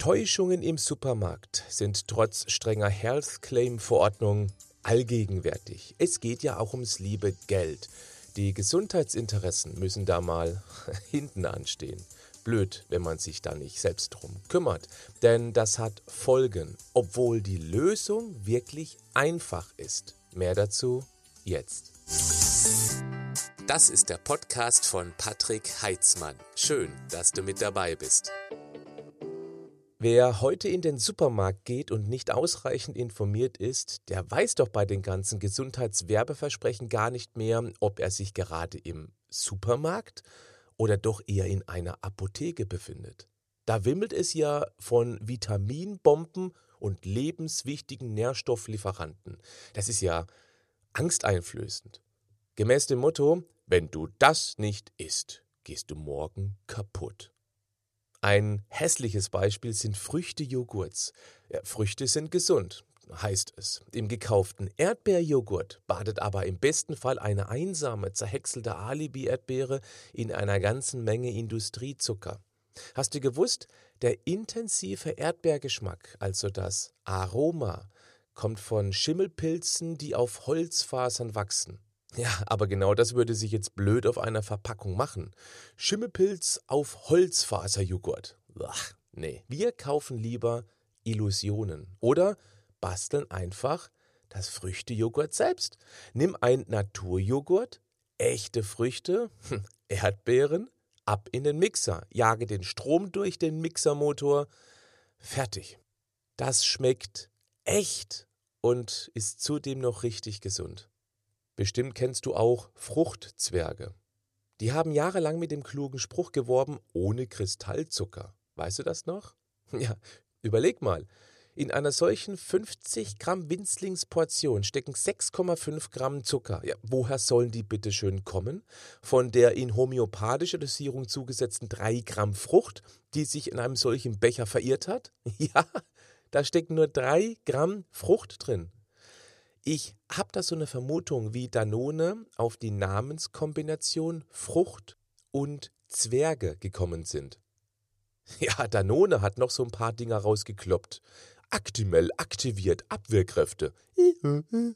Täuschungen im Supermarkt sind trotz strenger Health Claim Verordnung allgegenwärtig. Es geht ja auch ums liebe Geld. Die Gesundheitsinteressen müssen da mal hinten anstehen. Blöd, wenn man sich da nicht selbst drum kümmert, denn das hat Folgen, obwohl die Lösung wirklich einfach ist. Mehr dazu jetzt. Das ist der Podcast von Patrick Heitzmann. Schön, dass du mit dabei bist. Wer heute in den Supermarkt geht und nicht ausreichend informiert ist, der weiß doch bei den ganzen Gesundheitswerbeversprechen gar nicht mehr, ob er sich gerade im Supermarkt oder doch eher in einer Apotheke befindet. Da wimmelt es ja von Vitaminbomben und lebenswichtigen Nährstofflieferanten. Das ist ja angsteinflößend. Gemäß dem Motto, wenn du das nicht isst, gehst du morgen kaputt. Ein hässliches Beispiel sind Früchtejoghurts. Ja, Früchte sind gesund, heißt es. Im gekauften Erdbeerjoghurt badet aber im besten Fall eine einsame, zerhäckselte Alibi-Erdbeere in einer ganzen Menge Industriezucker. Hast du gewusst, der intensive Erdbeergeschmack, also das Aroma, kommt von Schimmelpilzen, die auf Holzfasern wachsen. Ja, aber genau das würde sich jetzt blöd auf einer Verpackung machen. Schimmelpilz auf Holzfaserjoghurt. Ach, nee, wir kaufen lieber Illusionen oder basteln einfach das Früchtejoghurt selbst. Nimm ein Naturjoghurt, echte Früchte, hm, Erdbeeren, ab in den Mixer, jage den Strom durch den Mixermotor, fertig. Das schmeckt echt und ist zudem noch richtig gesund. Bestimmt kennst du auch Fruchtzwerge. Die haben jahrelang mit dem klugen Spruch geworben, ohne Kristallzucker. Weißt du das noch? Ja, überleg mal. In einer solchen 50 Gramm Winzlingsportion stecken 6,5 Gramm Zucker. Ja, woher sollen die bitte schön kommen? Von der in homöopathischer Dosierung zugesetzten 3 Gramm Frucht, die sich in einem solchen Becher verirrt hat? Ja, da stecken nur 3 Gramm Frucht drin. Ich habe da so eine Vermutung, wie Danone auf die Namenskombination Frucht und Zwerge gekommen sind. Ja, Danone hat noch so ein paar Dinger rausgekloppt. Actimel aktiviert Abwehrkräfte.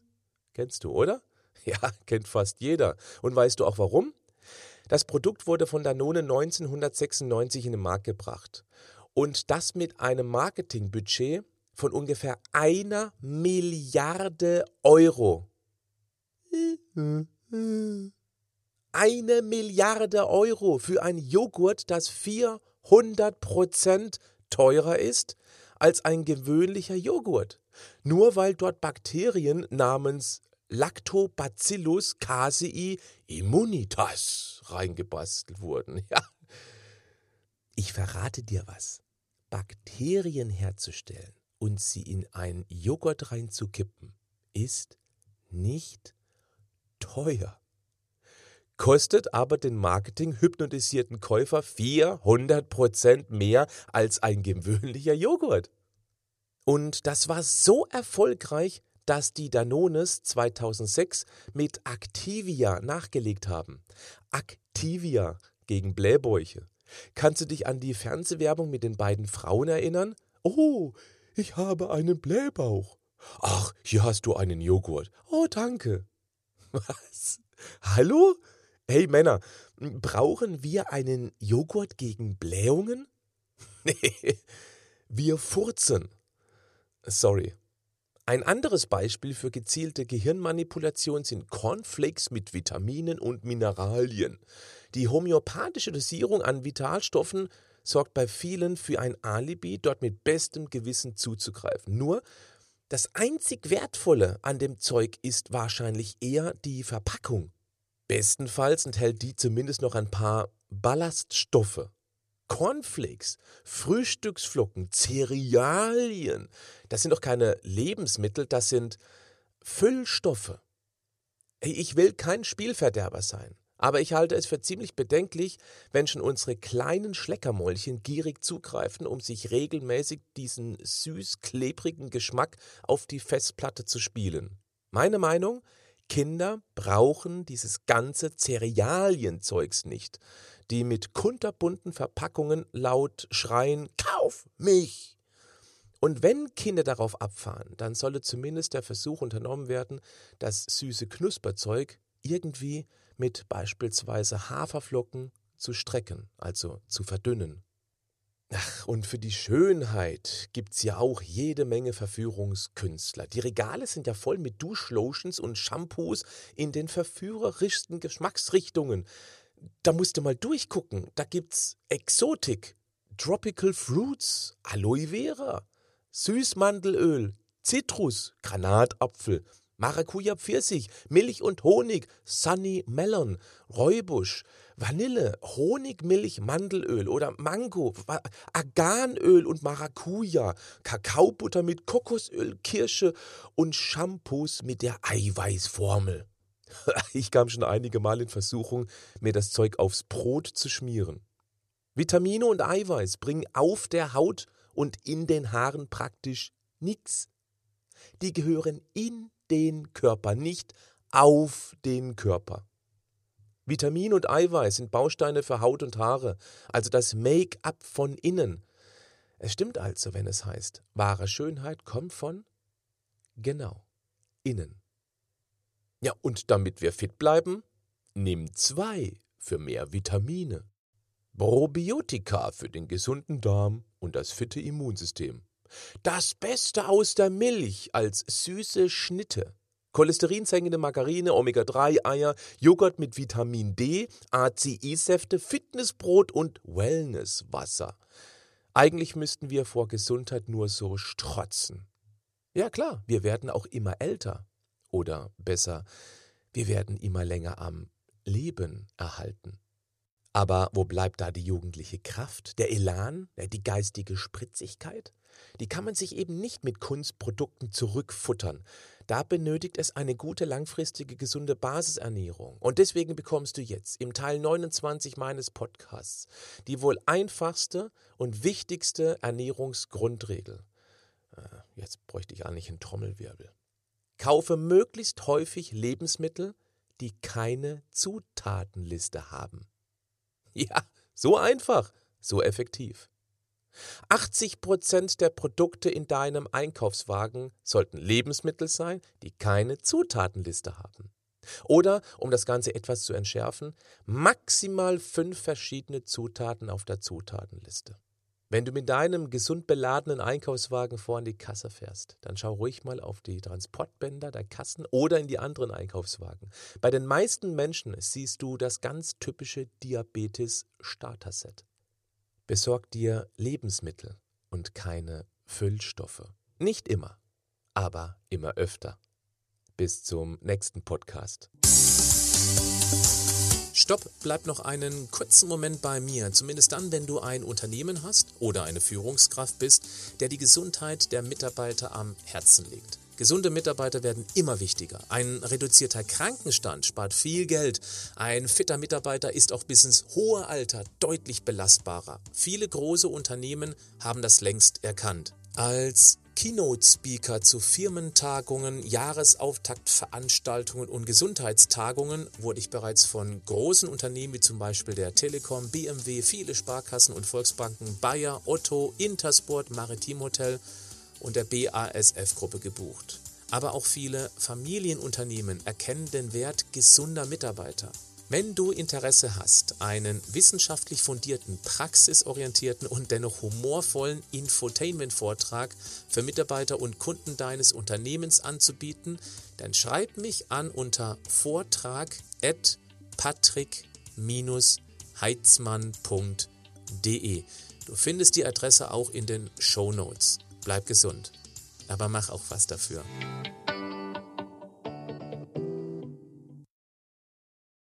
Kennst du, oder? Ja, kennt fast jeder. Und weißt du auch warum? Das Produkt wurde von Danone 1996 in den Markt gebracht. Und das mit einem Marketingbudget von ungefähr einer Milliarde Euro. Eine Milliarde Euro für ein Joghurt, das 400 Prozent teurer ist als ein gewöhnlicher Joghurt. Nur weil dort Bakterien namens Lactobacillus casei immunitas reingebastelt wurden. Ja. Ich verrate dir was. Bakterien herzustellen und sie in einen Joghurt reinzukippen, ist nicht teuer. Kostet aber den Marketing-hypnotisierten Käufer 400% mehr als ein gewöhnlicher Joghurt. Und das war so erfolgreich, dass die Danones 2006 mit Activia nachgelegt haben. Activia gegen Blähbäuche. Kannst du dich an die Fernsehwerbung mit den beiden Frauen erinnern? Oh, ich habe einen Blähbauch. Ach, hier hast du einen Joghurt. Oh, danke. Was? Hallo? Hey Männer, brauchen wir einen Joghurt gegen Blähungen? Nee, wir furzen. Sorry. Ein anderes Beispiel für gezielte Gehirnmanipulation sind Cornflakes mit Vitaminen und Mineralien. Die homöopathische Dosierung an Vitalstoffen sorgt bei vielen für ein Alibi, dort mit bestem Gewissen zuzugreifen. Nur, das einzig Wertvolle an dem Zeug ist wahrscheinlich eher die Verpackung. Bestenfalls enthält die zumindest noch ein paar Ballaststoffe. Cornflakes, Frühstücksflocken, Cerealien, das sind doch keine Lebensmittel, das sind Füllstoffe. Ich will kein Spielverderber sein. Aber ich halte es für ziemlich bedenklich, wenn schon unsere kleinen Schleckermäulchen gierig zugreifen, um sich regelmäßig diesen süß-klebrigen Geschmack auf die Festplatte zu spielen. Meine Meinung? Kinder brauchen dieses ganze Cerealienzeugs nicht, die mit kunterbunten Verpackungen laut schreien: Kauf mich! Und wenn Kinder darauf abfahren, dann solle zumindest der Versuch unternommen werden, das süße Knusperzeug irgendwie mit beispielsweise Haferflocken zu strecken, also zu verdünnen. Ach, und für die Schönheit gibt's ja auch jede Menge Verführungskünstler. Die Regale sind ja voll mit Duschlotions und Shampoos in den verführerischsten Geschmacksrichtungen. Da musst du mal durchgucken. Da gibt's Exotik, Tropical Fruits, Aloe Vera, Süßmandelöl, Zitrus, Granatapfel, Maracuja Pfirsich, Milch und Honig, Sunny Melon, Räubusch, Vanille, Honigmilch, Mandelöl oder Mango, Arganöl und Maracuja, Kakaobutter mit Kokosöl, Kirsche und Shampoos mit der Eiweißformel. Ich kam schon einige Mal in Versuchung, mir das Zeug aufs Brot zu schmieren. Vitamine und Eiweiß bringen auf der Haut und in den Haaren praktisch nichts. Die gehören in den Körper, nicht auf den Körper. Vitamin und Eiweiß sind Bausteine für Haut und Haare, also das Make-up von innen. Es stimmt also, wenn es heißt, wahre Schönheit kommt von genau innen. Ja, und damit wir fit bleiben, nimm zwei für mehr Vitamine. Probiotika für den gesunden Darm und das fitte Immunsystem. Das Beste aus der Milch als süße Schnitte. Cholesterinsenkende Margarine, Omega-3-Eier, Joghurt mit Vitamin D, ACI-Säfte, Fitnessbrot und Wellnesswasser. Eigentlich müssten wir vor Gesundheit nur so strotzen. Ja klar, wir werden auch immer älter. Oder besser, wir werden immer länger am Leben erhalten. Aber wo bleibt da die jugendliche Kraft, der Elan, die geistige Spritzigkeit? Die kann man sich eben nicht mit Kunstprodukten zurückfuttern. Da benötigt es eine gute, langfristige, gesunde Basisernährung. Und deswegen bekommst du jetzt im Teil 29 meines Podcasts die wohl einfachste und wichtigste Ernährungsgrundregel. Äh, jetzt bräuchte ich eigentlich einen Trommelwirbel. Kaufe möglichst häufig Lebensmittel, die keine Zutatenliste haben. Ja, so einfach, so effektiv. 80 Prozent der Produkte in deinem Einkaufswagen sollten Lebensmittel sein, die keine Zutatenliste haben. Oder, um das Ganze etwas zu entschärfen, maximal fünf verschiedene Zutaten auf der Zutatenliste. Wenn du mit deinem gesund beladenen Einkaufswagen vor an die Kasse fährst, dann schau ruhig mal auf die Transportbänder der Kassen oder in die anderen Einkaufswagen. Bei den meisten Menschen siehst du das ganz typische Diabetes-Starter-Set. Besorg dir Lebensmittel und keine Füllstoffe. Nicht immer, aber immer öfter. Bis zum nächsten Podcast. Stopp, bleib noch einen kurzen Moment bei mir, zumindest dann, wenn du ein Unternehmen hast oder eine Führungskraft bist, der die Gesundheit der Mitarbeiter am Herzen legt. Gesunde Mitarbeiter werden immer wichtiger. Ein reduzierter Krankenstand spart viel Geld. Ein fitter Mitarbeiter ist auch bis ins hohe Alter deutlich belastbarer. Viele große Unternehmen haben das längst erkannt. Als Keynote-Speaker zu Firmentagungen, Jahresauftaktveranstaltungen und Gesundheitstagungen wurde ich bereits von großen Unternehmen wie zum Beispiel der Telekom, BMW, viele Sparkassen und Volksbanken, Bayer, Otto, Intersport, Maritim Hotel und der BASF-Gruppe gebucht. Aber auch viele Familienunternehmen erkennen den Wert gesunder Mitarbeiter. Wenn du Interesse hast, einen wissenschaftlich fundierten, praxisorientierten und dennoch humorvollen Infotainment-Vortrag für Mitarbeiter und Kunden deines Unternehmens anzubieten, dann schreib mich an unter vortrag at patrick-heitzmann.de. Du findest die Adresse auch in den Show Notes. Bleib gesund, aber mach auch was dafür.